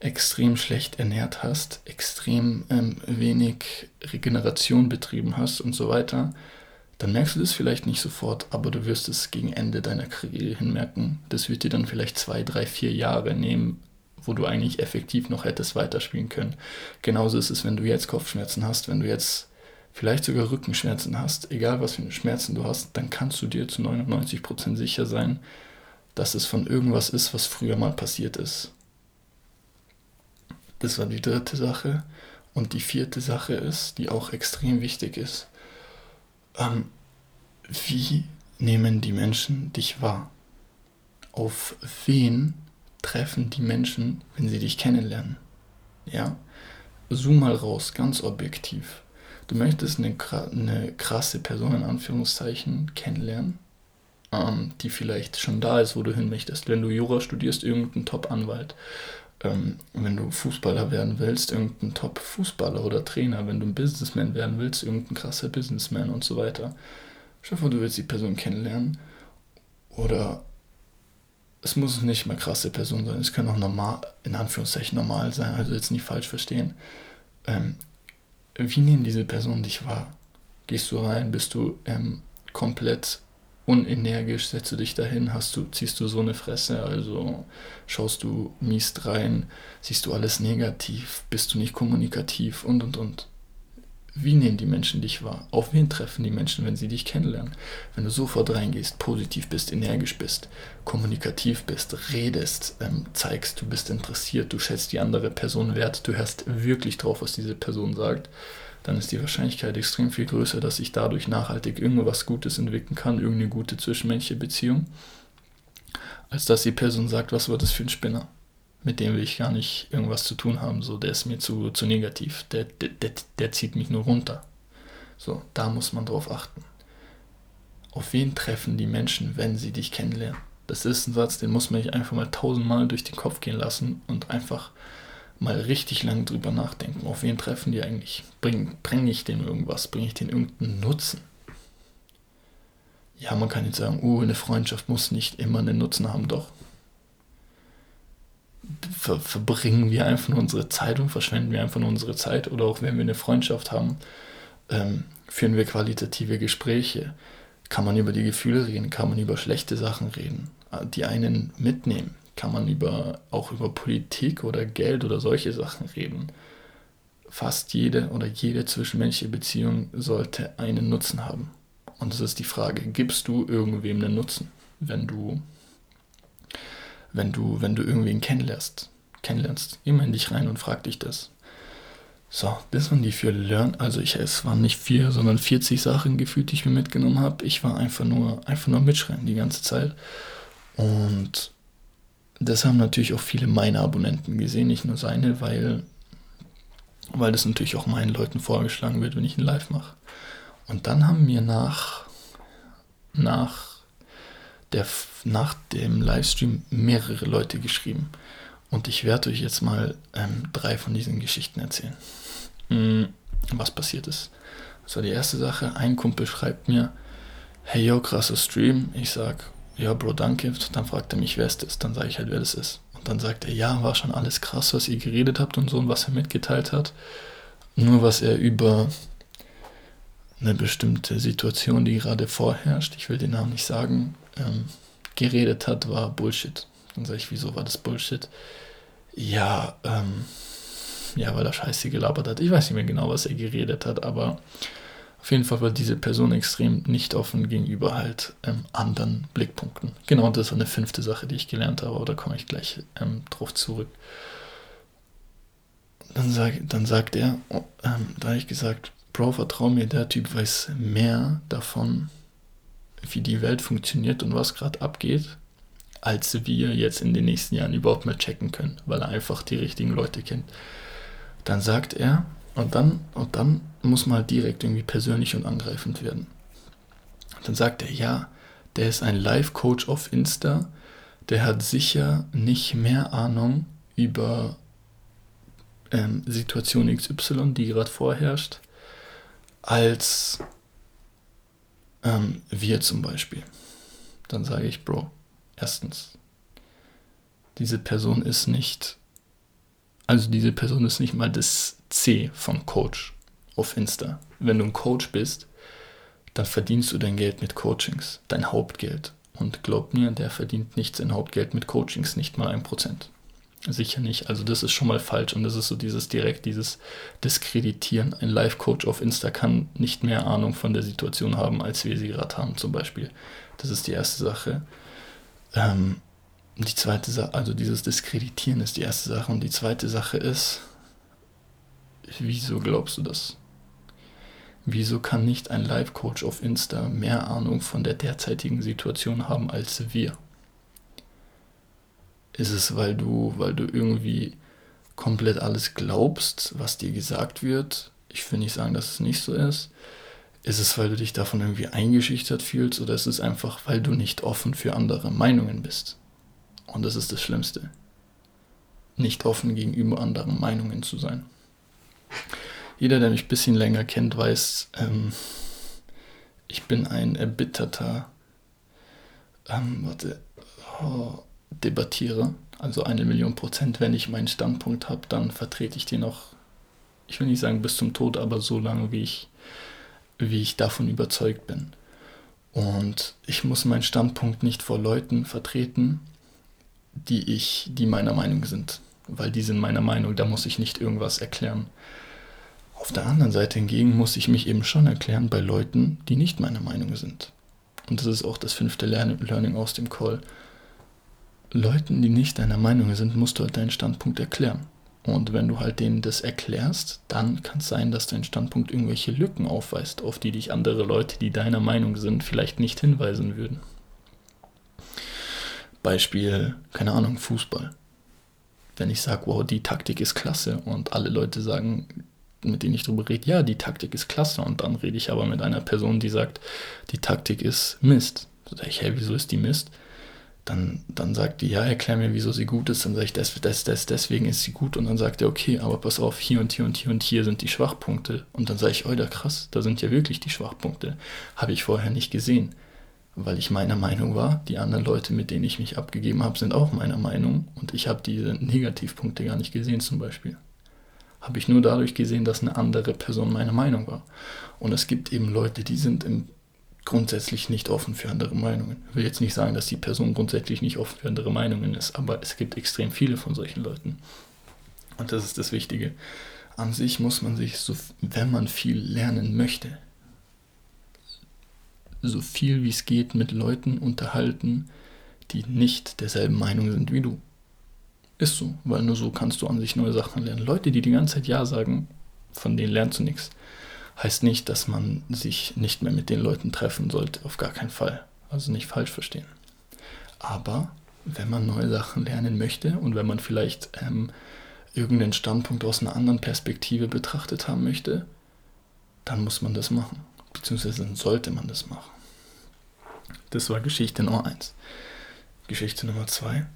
extrem schlecht ernährt hast, extrem ähm, wenig Regeneration betrieben hast und so weiter, dann merkst du das vielleicht nicht sofort, aber du wirst es gegen Ende deiner Karriere hin merken. Das wird dir dann vielleicht zwei, drei, vier Jahre nehmen, wo du eigentlich effektiv noch hättest weiterspielen können. Genauso ist es, wenn du jetzt Kopfschmerzen hast, wenn du jetzt vielleicht sogar Rückenschmerzen hast, egal was für Schmerzen du hast, dann kannst du dir zu 99% sicher sein, dass es von irgendwas ist, was früher mal passiert ist. Das war die dritte Sache. Und die vierte Sache ist, die auch extrem wichtig ist, ähm, wie nehmen die Menschen dich wahr? Auf wen treffen die Menschen, wenn sie dich kennenlernen? Ja, zoom mal raus, ganz objektiv. Du möchtest eine, eine krasse Person in Anführungszeichen kennenlernen, ähm, die vielleicht schon da ist, wo du hin möchtest. Wenn du Jura studierst, irgendein Top-Anwalt. Ähm, wenn du Fußballer werden willst, irgendein Top-Fußballer oder Trainer. Wenn du ein Businessman werden willst, irgendein krasser Businessman und so weiter. Stell dir vor, du willst die Person kennenlernen oder es muss nicht mal krasse Person sein, es kann auch normal, in Anführungszeichen normal sein, also jetzt nicht falsch verstehen. Ähm, wie nehmen diese Personen dich wahr? Gehst du rein, bist du ähm, komplett unenergisch, setzt du dich dahin, hast du, ziehst du so eine Fresse, also schaust du mies rein, siehst du alles negativ, bist du nicht kommunikativ und und und. Wie nehmen die Menschen dich wahr? Auf wen treffen die Menschen, wenn sie dich kennenlernen? Wenn du sofort reingehst, positiv bist, energisch bist, kommunikativ bist, redest, ähm, zeigst, du bist interessiert, du schätzt die andere Person wert, du hörst wirklich drauf, was diese Person sagt, dann ist die Wahrscheinlichkeit extrem viel größer, dass sich dadurch nachhaltig irgendwas Gutes entwickeln kann, irgendeine gute zwischenmenschliche Beziehung, als dass die Person sagt, was war das für ein Spinner? mit dem will ich gar nicht irgendwas zu tun haben. So, der ist mir zu, zu negativ. Der, der, der, der zieht mich nur runter. So, da muss man drauf achten. Auf wen treffen die Menschen, wenn sie dich kennenlernen? Das ist ein Satz, den muss man sich einfach mal tausendmal durch den Kopf gehen lassen und einfach mal richtig lang drüber nachdenken. Auf wen treffen die eigentlich? Bringe bring ich denen irgendwas? Bringe ich denen irgendeinen Nutzen? Ja, man kann jetzt sagen, oh, eine Freundschaft muss nicht immer einen Nutzen haben. Doch, ver verbringen wir einfach nur unsere Zeit und verschwenden wir einfach nur unsere Zeit. Oder auch wenn wir eine Freundschaft haben, ähm, führen wir qualitative Gespräche. Kann man über die Gefühle reden, kann man über schlechte Sachen reden, äh, die einen mitnehmen. Kann man über, auch über Politik oder Geld oder solche Sachen reden. Fast jede oder jede zwischenmenschliche Beziehung sollte einen Nutzen haben. Und das ist die Frage, gibst du irgendwem einen Nutzen, wenn du wenn du, wenn du irgendwen kennenlernst. Kennenlernst. Immer in dich rein und frag dich das. So, das waren die vier Learn. Also ich, es waren nicht vier, sondern 40 Sachen gefühlt, die ich mir mitgenommen habe. Ich war einfach nur, einfach nur mitschreien die ganze Zeit. Und das haben natürlich auch viele meiner Abonnenten gesehen, nicht nur seine, weil, weil das natürlich auch meinen Leuten vorgeschlagen wird, wenn ich ein Live mache. Und dann haben mir nach, nach der nach dem Livestream mehrere Leute geschrieben. Und ich werde euch jetzt mal ähm, drei von diesen Geschichten erzählen. Mhm, was passiert ist. Das war die erste Sache. Ein Kumpel schreibt mir, hey yo, krasser Stream. Ich sag, ja Bro, danke. Dann fragt er mich, wer ist das? Dann sage ich halt, wer das ist. Und dann sagt er, ja, war schon alles krass, was ihr geredet habt und so und was er mitgeteilt hat. Nur was er über eine bestimmte Situation, die gerade vorherrscht, ich will den Namen nicht sagen, ähm, geredet hat, war Bullshit. Dann sage ich, wieso war das Bullshit? Ja, ähm, ja, weil er Scheiße gelabert hat. Ich weiß nicht mehr genau, was er geredet hat, aber auf jeden Fall war diese Person extrem nicht offen gegenüber halt ähm, anderen Blickpunkten. Genau, das war eine fünfte Sache, die ich gelernt habe, aber da komme ich gleich ähm, drauf zurück. Dann, sag, dann sagt er, oh, ähm, da habe ich gesagt, Bro, vertrau mir, der Typ weiß mehr davon, wie die Welt funktioniert und was gerade abgeht, als wir jetzt in den nächsten Jahren überhaupt mal checken können, weil er einfach die richtigen Leute kennt. Dann sagt er, und dann, und dann muss halt direkt irgendwie persönlich und angreifend werden. dann sagt er, ja, der ist ein Live-Coach auf Insta, der hat sicher nicht mehr Ahnung über ähm, Situation XY, die gerade vorherrscht, als ähm, wir zum Beispiel. Dann sage ich, Bro, erstens, diese Person ist nicht, also diese Person ist nicht mal das C von Coach auf Insta. Wenn du ein Coach bist, dann verdienst du dein Geld mit Coachings, dein Hauptgeld. Und glaub mir, der verdient nichts in Hauptgeld mit Coachings, nicht mal ein Prozent. Sicher nicht. Also das ist schon mal falsch und das ist so dieses direkt, dieses Diskreditieren. Ein Life-Coach auf Insta kann nicht mehr Ahnung von der Situation haben, als wir sie gerade haben zum Beispiel. Das ist die erste Sache. Ähm, die zweite Sache, also dieses Diskreditieren ist die erste Sache und die zweite Sache ist, wieso glaubst du das? Wieso kann nicht ein Life-Coach auf Insta mehr Ahnung von der derzeitigen Situation haben als wir? Ist es, weil du, weil du irgendwie komplett alles glaubst, was dir gesagt wird? Ich will nicht sagen, dass es nicht so ist. Ist es, weil du dich davon irgendwie eingeschüchtert fühlst oder ist es einfach, weil du nicht offen für andere Meinungen bist? Und das ist das Schlimmste. Nicht offen gegenüber anderen Meinungen zu sein jeder, der mich ein bisschen länger kennt, weiß, ähm, ich bin ein erbitterter ähm, warte, oh, Debattierer. Also eine Million Prozent, wenn ich meinen Standpunkt habe, dann vertrete ich den auch, ich will nicht sagen bis zum Tod, aber so lange, wie ich, wie ich davon überzeugt bin. Und ich muss meinen Standpunkt nicht vor Leuten vertreten, die ich, die meiner Meinung sind. Weil die sind meiner Meinung, da muss ich nicht irgendwas erklären. Auf der anderen Seite hingegen muss ich mich eben schon erklären bei Leuten, die nicht meiner Meinung sind. Und das ist auch das fünfte Learning aus dem Call. Leuten, die nicht deiner Meinung sind, musst du halt deinen Standpunkt erklären. Und wenn du halt denen das erklärst, dann kann es sein, dass dein Standpunkt irgendwelche Lücken aufweist, auf die dich andere Leute, die deiner Meinung sind, vielleicht nicht hinweisen würden. Beispiel, keine Ahnung, Fußball. Wenn ich sage, wow, die Taktik ist klasse und alle Leute sagen, mit denen ich darüber rede, ja, die Taktik ist klasse. Und dann rede ich aber mit einer Person, die sagt, die Taktik ist Mist. Da sage ich, hey, wieso ist die Mist? Dann, dann sagt die, ja, erklär mir, wieso sie gut ist. Dann sage ich, das, das, das, deswegen ist sie gut. Und dann sagt er, okay, aber pass auf, hier und hier und hier und hier sind die Schwachpunkte. Und dann sage ich, oida, krass, da sind ja wirklich die Schwachpunkte. Habe ich vorher nicht gesehen. Weil ich meiner Meinung war, die anderen Leute, mit denen ich mich abgegeben habe, sind auch meiner Meinung. Und ich habe diese Negativpunkte gar nicht gesehen zum Beispiel habe ich nur dadurch gesehen, dass eine andere Person meine Meinung war. Und es gibt eben Leute, die sind im grundsätzlich nicht offen für andere Meinungen. Ich will jetzt nicht sagen, dass die Person grundsätzlich nicht offen für andere Meinungen ist, aber es gibt extrem viele von solchen Leuten. Und das ist das Wichtige. An sich muss man sich, so, wenn man viel lernen möchte, so viel wie es geht mit Leuten unterhalten, die nicht derselben Meinung sind wie du. Ist so, weil nur so kannst du an sich neue Sachen lernen. Leute, die die ganze Zeit Ja sagen, von denen lernst du nichts. Heißt nicht, dass man sich nicht mehr mit den Leuten treffen sollte, auf gar keinen Fall. Also nicht falsch verstehen. Aber wenn man neue Sachen lernen möchte und wenn man vielleicht ähm, irgendeinen Standpunkt aus einer anderen Perspektive betrachtet haben möchte, dann muss man das machen. Beziehungsweise dann sollte man das machen. Das war Geschichte Nummer 1. Geschichte Nummer 2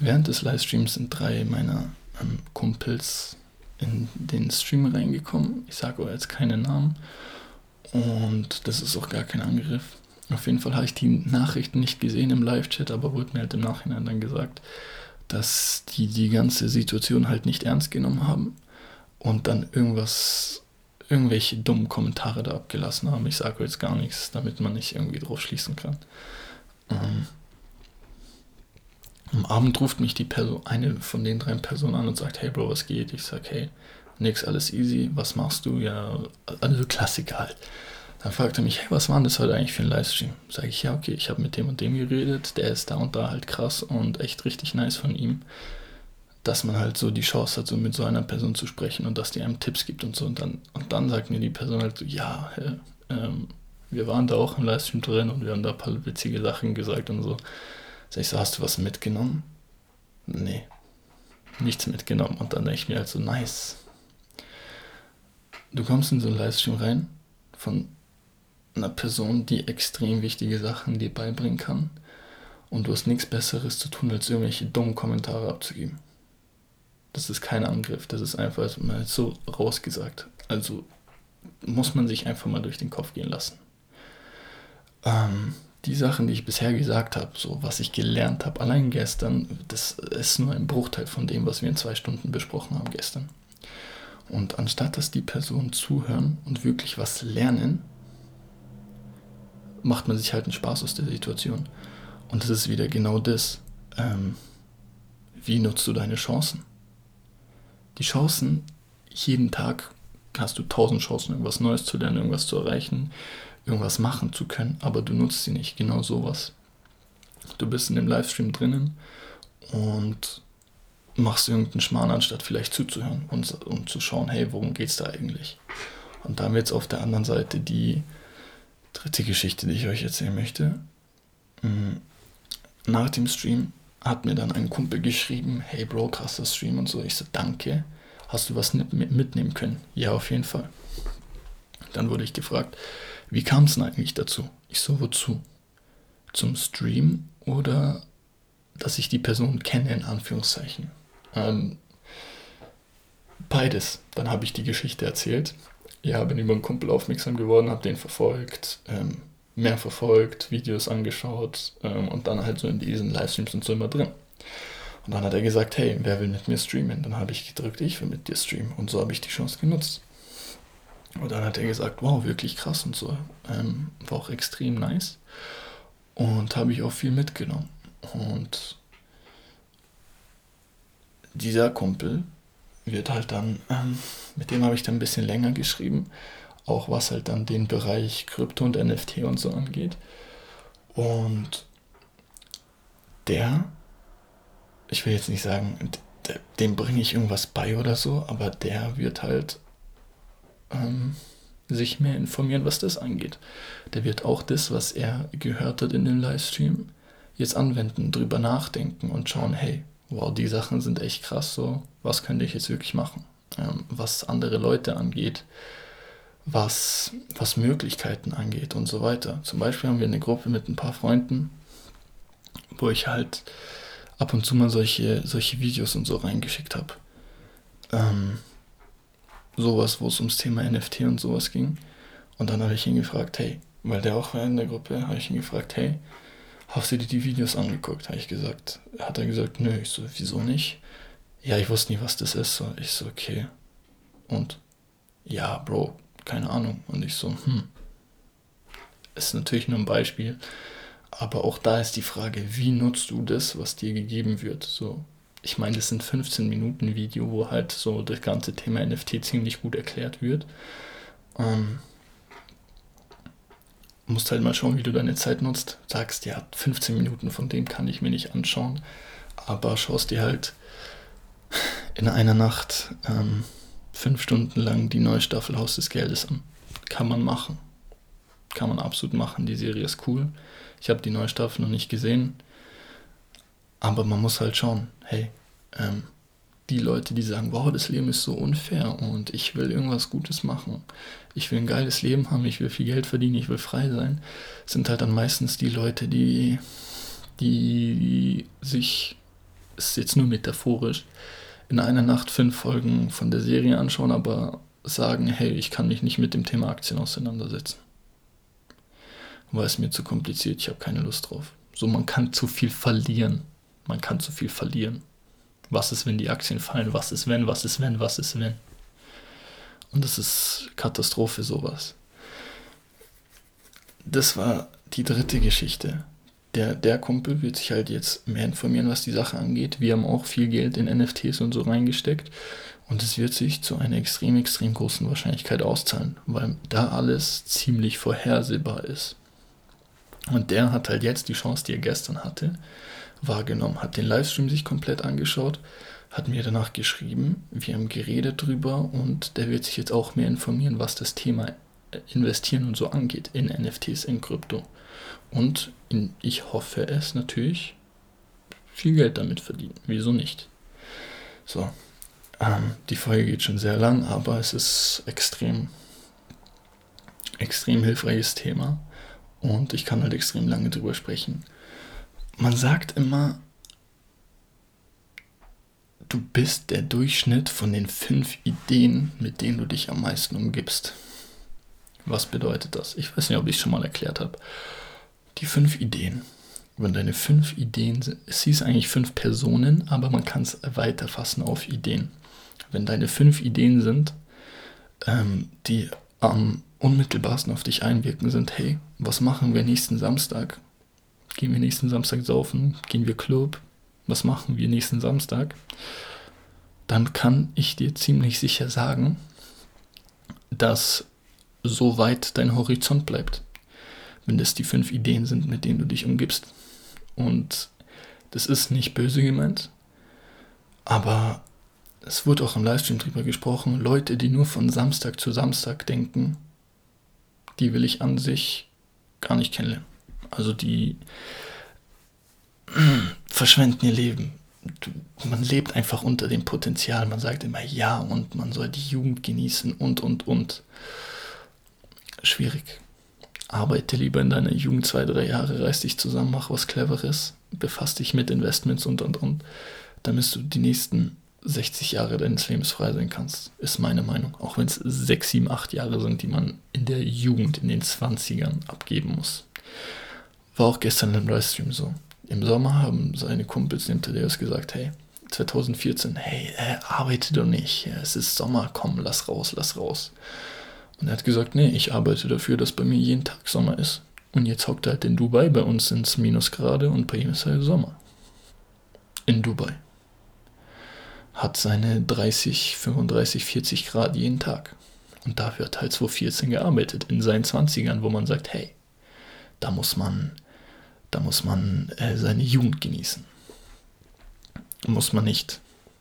Während des Livestreams sind drei meiner ähm, Kumpels in den Stream reingekommen. Ich sage aber jetzt keine Namen. Und das ist auch gar kein Angriff. Auf jeden Fall habe ich die Nachrichten nicht gesehen im Live-Chat, aber wurde mir halt im Nachhinein dann gesagt, dass die die ganze Situation halt nicht ernst genommen haben und dann irgendwas, irgendwelche dummen Kommentare da abgelassen haben. Ich sage jetzt gar nichts, damit man nicht irgendwie drauf schließen kann. Ähm, am Abend ruft mich die Person, eine von den drei Personen an und sagt, hey Bro, was geht? Ich sag, hey, nix, alles easy, was machst du? Ja, also Klassiker halt. Dann fragt er mich, hey, was war denn das heute eigentlich für ein Livestream? Sag ich, ja, okay, ich habe mit dem und dem geredet, der ist da und da halt krass und echt richtig nice von ihm, dass man halt so die Chance hat, so mit so einer Person zu sprechen und dass die einem Tipps gibt und so. Und dann, und dann sagt mir die Person halt so, ja, hey, ähm, wir waren da auch im Livestream drin und wir haben da ein paar witzige Sachen gesagt und so. Sag ich so, hast du was mitgenommen? Nee, nichts mitgenommen. Und dann denke ich mir halt so, nice. Du kommst in so einen Livestream rein von einer Person, die extrem wichtige Sachen dir beibringen kann. Und du hast nichts Besseres zu tun, als irgendwelche dummen Kommentare abzugeben. Das ist kein Angriff, das ist einfach mal so rausgesagt. Also muss man sich einfach mal durch den Kopf gehen lassen. Ähm, die Sachen, die ich bisher gesagt habe, so was ich gelernt habe, allein gestern, das ist nur ein Bruchteil von dem, was wir in zwei Stunden besprochen haben gestern. Und anstatt dass die Personen zuhören und wirklich was lernen, macht man sich halt einen Spaß aus der Situation. Und das ist wieder genau das. Ähm, wie nutzt du deine Chancen? Die Chancen, jeden Tag hast du tausend Chancen, irgendwas Neues zu lernen, irgendwas zu erreichen, irgendwas machen zu können, aber du nutzt sie nicht. Genau sowas. Du bist in dem Livestream drinnen und machst irgendeinen Schmarrn, anstatt vielleicht zuzuhören und um zu schauen, hey, worum geht es da eigentlich? Und dann jetzt auf der anderen Seite die dritte Geschichte, die ich euch erzählen möchte. Mm, nach dem Stream hat mir dann ein Kumpel geschrieben, hey Bro, krasser Stream und so. Ich so, danke. Hast du was mitnehmen können? Ja, auf jeden Fall. Dann wurde ich gefragt, wie kam es denn eigentlich dazu? Ich so, wozu? Zum Stream oder dass ich die Person kenne, in Anführungszeichen? Ähm, beides. Dann habe ich die Geschichte erzählt. Ja, bin über einen Kumpel aufmerksam geworden, habe den verfolgt, ähm, mehr verfolgt, Videos angeschaut ähm, und dann halt so in diesen Livestreams und so immer drin. Und dann hat er gesagt, hey, wer will mit mir streamen? Dann habe ich gedrückt, ich will mit dir streamen. Und so habe ich die Chance genutzt. Und dann hat er gesagt, wow, wirklich krass und so. Ähm, war auch extrem nice. Und habe ich auch viel mitgenommen. Und dieser Kumpel wird halt dann, ähm, mit dem habe ich dann ein bisschen länger geschrieben, auch was halt dann den Bereich Krypto und NFT und so angeht. Und der, ich will jetzt nicht sagen, dem bringe ich irgendwas bei oder so, aber der wird halt ähm, sich mehr informieren, was das angeht. Der wird auch das, was er gehört hat in dem Livestream, jetzt anwenden, drüber nachdenken und schauen, hey, wow, die Sachen sind echt krass, so, was könnte ich jetzt wirklich machen? Ähm, was andere Leute angeht, was, was Möglichkeiten angeht und so weiter. Zum Beispiel haben wir eine Gruppe mit ein paar Freunden, wo ich halt ab und zu mal solche, solche Videos und so reingeschickt habe. Ähm, sowas, wo es ums Thema NFT und sowas ging. Und dann habe ich ihn gefragt, hey, weil der auch war in der Gruppe, habe ich ihn gefragt, hey, hast du dir die Videos angeguckt? Habe ich gesagt. Hat er gesagt, nö. Ich so, wieso nicht? Ja, ich wusste nie, was das ist. So, ich so, okay. Und ja, Bro, keine Ahnung. Und ich so, hm. Ist natürlich nur ein Beispiel. Aber auch da ist die Frage, wie nutzt du das, was dir gegeben wird? So, ich meine, das sind 15 Minuten Video, wo halt so das ganze Thema NFT ziemlich gut erklärt wird. Ähm, musst halt mal schauen, wie du deine Zeit nutzt. Sagst, ja, 15 Minuten von dem kann ich mir nicht anschauen, aber schaust dir halt in einer Nacht ähm, fünf Stunden lang die neue Staffel Haus des Geldes an. Kann man machen. Kann man absolut machen. Die Serie ist cool. Ich habe die neue Staffel noch nicht gesehen. Aber man muss halt schauen, hey, ähm, die Leute, die sagen, wow, das Leben ist so unfair und ich will irgendwas Gutes machen, ich will ein geiles Leben haben, ich will viel Geld verdienen, ich will frei sein, sind halt dann meistens die Leute, die, die sich, ist jetzt nur metaphorisch, in einer Nacht fünf Folgen von der Serie anschauen, aber sagen, hey, ich kann mich nicht mit dem Thema Aktien auseinandersetzen. Weil es mir zu kompliziert, ich habe keine Lust drauf. So, man kann zu viel verlieren man kann zu viel verlieren. Was ist, wenn die Aktien fallen? Was ist, wenn? Was ist, wenn? Was ist, wenn? Und das ist Katastrophe, sowas. Das war die dritte Geschichte. Der, der Kumpel wird sich halt jetzt mehr informieren, was die Sache angeht. Wir haben auch viel Geld in NFTs und so reingesteckt. Und es wird sich zu einer extrem, extrem großen Wahrscheinlichkeit auszahlen, weil da alles ziemlich vorhersehbar ist. Und der hat halt jetzt die Chance, die er gestern hatte, wahrgenommen, hat den Livestream sich komplett angeschaut, hat mir danach geschrieben, wir haben geredet drüber und der wird sich jetzt auch mehr informieren, was das Thema Investieren und so angeht in NFTs, in Krypto. Und in, ich hoffe es natürlich, viel Geld damit verdienen. Wieso nicht? So, ähm, die Folge geht schon sehr lang, aber es ist extrem, extrem hilfreiches Thema und ich kann halt extrem lange drüber sprechen man sagt immer, du bist der Durchschnitt von den fünf Ideen, mit denen du dich am meisten umgibst. Was bedeutet das? Ich weiß nicht, ob ich es schon mal erklärt habe. die fünf Ideen. Wenn deine fünf Ideen sind, es hieß eigentlich fünf Personen, aber man kann es weiterfassen auf Ideen. Wenn deine fünf Ideen sind, ähm, die am unmittelbarsten auf dich einwirken, sind, hey, was machen wir nächsten Samstag? Gehen wir nächsten Samstag saufen? Gehen wir Club? Was machen wir nächsten Samstag? Dann kann ich dir ziemlich sicher sagen, dass so weit dein Horizont bleibt, wenn das die fünf Ideen sind, mit denen du dich umgibst. Und das ist nicht böse gemeint, aber es wurde auch im Livestream drüber gesprochen, Leute, die nur von Samstag zu Samstag denken, die will ich an sich gar nicht kennenlernen. Also die verschwenden ihr Leben. Man lebt einfach unter dem Potenzial. Man sagt immer ja und man soll die Jugend genießen und und und. Schwierig. Arbeite lieber in deiner Jugend zwei, drei Jahre, reiß dich zusammen, mach was Cleveres, befass dich mit Investments und und und, damit du die nächsten 60 Jahre deines Lebens frei sein kannst, ist meine Meinung. Auch wenn es 6, 7, 8 Jahre sind, die man in der Jugend, in den 20ern abgeben muss. War auch gestern im Livestream so. Im Sommer haben seine Kumpels dem Thaddeus gesagt, hey, 2014, hey, äh, arbeite doch nicht, es ist Sommer, komm, lass raus, lass raus. Und er hat gesagt, nee, ich arbeite dafür, dass bei mir jeden Tag Sommer ist. Und jetzt hockt er halt in Dubai, bei uns sind es Minusgrade und bei ihm ist halt Sommer. In Dubai hat seine 30, 35, 40 Grad jeden Tag. Und dafür hat halt 2014 gearbeitet, in seinen 20ern, wo man sagt, hey, da muss man, da muss man äh, seine Jugend genießen. Muss man nicht.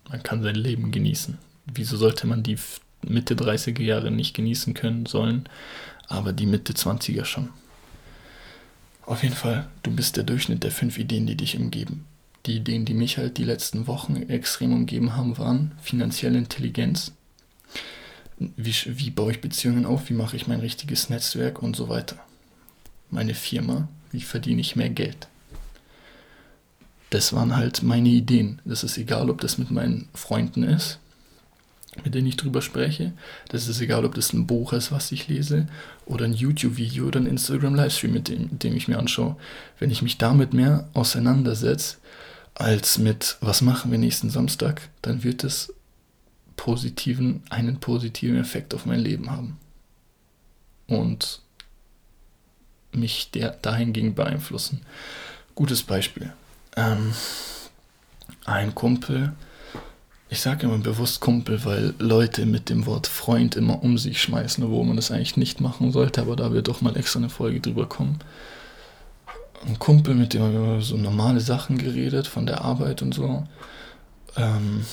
Man kann sein Leben genießen. Wieso sollte man die Mitte 30er Jahre nicht genießen können sollen, aber die Mitte 20er schon? Auf jeden Fall, du bist der Durchschnitt der fünf Ideen, die dich umgeben die Ideen, die mich halt die letzten Wochen extrem umgeben haben, waren finanzielle Intelligenz. Wie, wie baue ich Beziehungen auf? Wie mache ich mein richtiges Netzwerk und so weiter? Meine Firma, wie verdiene ich mehr Geld? Das waren halt meine Ideen. Das ist egal, ob das mit meinen Freunden ist, mit denen ich drüber spreche. Das ist egal, ob das ein Buch ist, was ich lese, oder ein YouTube-Video oder ein Instagram-Livestream, mit dem, dem ich mir anschaue. Wenn ich mich damit mehr auseinandersetze, als mit, was machen wir nächsten Samstag, dann wird es positiven, einen positiven Effekt auf mein Leben haben. Und mich der, dahingegen beeinflussen. Gutes Beispiel. Ähm, ein Kumpel, ich sage immer bewusst Kumpel, weil Leute mit dem Wort Freund immer um sich schmeißen, obwohl man das eigentlich nicht machen sollte, aber da wird doch mal extra eine Folge drüber kommen ein Kumpel, mit dem haben wir so normale Sachen geredet, von der Arbeit und so. Ähm,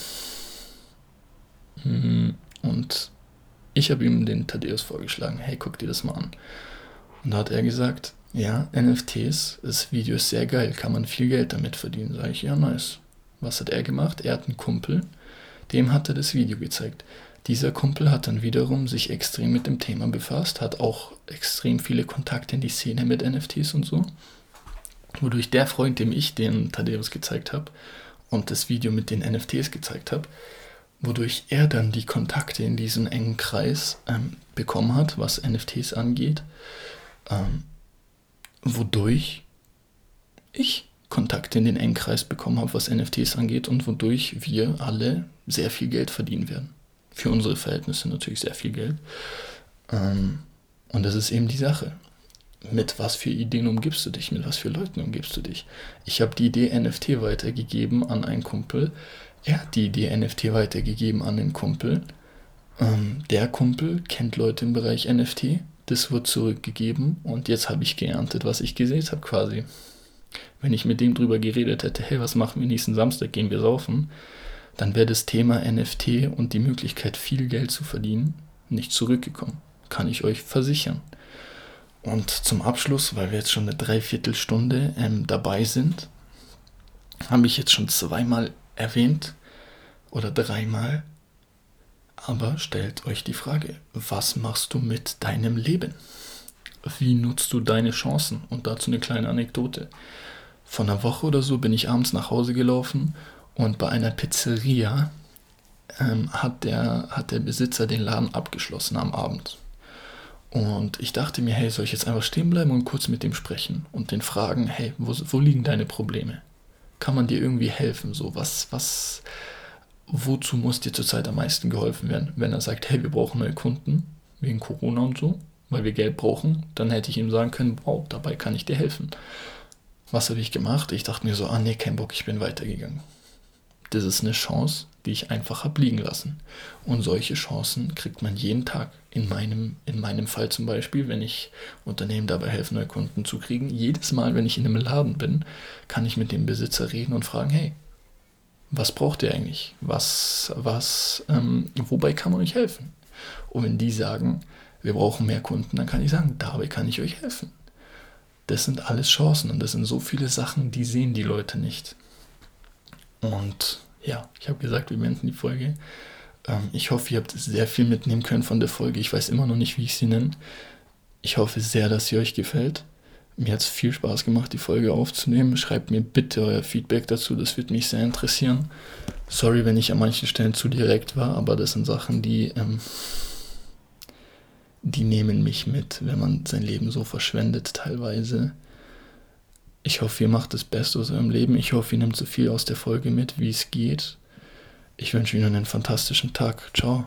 hm, und ich habe ihm den Thaddeus vorgeschlagen, hey, guck dir das mal an. Und da hat er gesagt, ja, NFTs, das Video ist sehr geil, kann man viel Geld damit verdienen. Sag ich, ja, nice. Was hat er gemacht? Er hat einen Kumpel, dem hat er das Video gezeigt. Dieser Kumpel hat dann wiederum sich extrem mit dem Thema befasst, hat auch extrem viele Kontakte in die Szene mit NFTs und so wodurch der Freund, dem ich den Thaddeus gezeigt habe und das Video mit den NFTs gezeigt habe, wodurch er dann die Kontakte in diesen engen Kreis ähm, bekommen hat, was NFTs angeht, ähm, wodurch ich Kontakte in den engen Kreis bekommen habe, was NFTs angeht und wodurch wir alle sehr viel Geld verdienen werden. Für unsere Verhältnisse natürlich sehr viel Geld. Ähm, und das ist eben die Sache mit was für Ideen umgibst du dich, mit was für Leuten umgibst du dich. Ich habe die Idee NFT weitergegeben an einen Kumpel. Er hat die Idee NFT weitergegeben an den Kumpel. Ähm, der Kumpel kennt Leute im Bereich NFT. Das wird zurückgegeben und jetzt habe ich geerntet, was ich gesehen habe quasi. Wenn ich mit dem drüber geredet hätte, hey, was machen wir nächsten Samstag, gehen wir saufen, dann wäre das Thema NFT und die Möglichkeit, viel Geld zu verdienen, nicht zurückgekommen. Kann ich euch versichern. Und zum Abschluss, weil wir jetzt schon eine Dreiviertelstunde ähm, dabei sind, habe ich jetzt schon zweimal erwähnt oder dreimal. Aber stellt euch die Frage, was machst du mit deinem Leben? Wie nutzt du deine Chancen? Und dazu eine kleine Anekdote. Vor einer Woche oder so bin ich abends nach Hause gelaufen und bei einer Pizzeria ähm, hat, der, hat der Besitzer den Laden abgeschlossen am Abend. Und ich dachte mir, hey, soll ich jetzt einfach stehen bleiben und kurz mit dem sprechen und den fragen, hey, wo, wo liegen deine Probleme? Kann man dir irgendwie helfen? So, was, was, wozu muss dir zurzeit am meisten geholfen werden? Wenn er sagt, hey, wir brauchen neue Kunden wegen Corona und so, weil wir Geld brauchen, dann hätte ich ihm sagen können, wow, dabei kann ich dir helfen. Was habe ich gemacht? Ich dachte mir so, ah nee, kein Bock, ich bin weitergegangen. Das ist eine Chance, die ich einfach habe liegen lassen. Und solche Chancen kriegt man jeden Tag. In meinem, in meinem Fall zum Beispiel, wenn ich Unternehmen dabei helfe, neue Kunden zu kriegen. Jedes Mal, wenn ich in einem Laden bin, kann ich mit dem Besitzer reden und fragen, hey, was braucht ihr eigentlich? Was, was, ähm, wobei kann man euch helfen? Und wenn die sagen, wir brauchen mehr Kunden, dann kann ich sagen, dabei kann ich euch helfen. Das sind alles Chancen und das sind so viele Sachen, die sehen die Leute nicht. Und ja, ich habe gesagt, wir beenden die Folge. Ähm, ich hoffe, ihr habt sehr viel mitnehmen können von der Folge. Ich weiß immer noch nicht, wie ich sie nenne. Ich hoffe sehr, dass sie euch gefällt. Mir hat es viel Spaß gemacht, die Folge aufzunehmen. Schreibt mir bitte euer Feedback dazu, das würde mich sehr interessieren. Sorry, wenn ich an manchen Stellen zu direkt war, aber das sind Sachen, die, ähm, die nehmen mich mit, wenn man sein Leben so verschwendet teilweise. Ich hoffe, ihr macht das Beste aus eurem Leben. Ich hoffe, ihr nehmt so viel aus der Folge mit, wie es geht. Ich wünsche Ihnen einen fantastischen Tag. Ciao.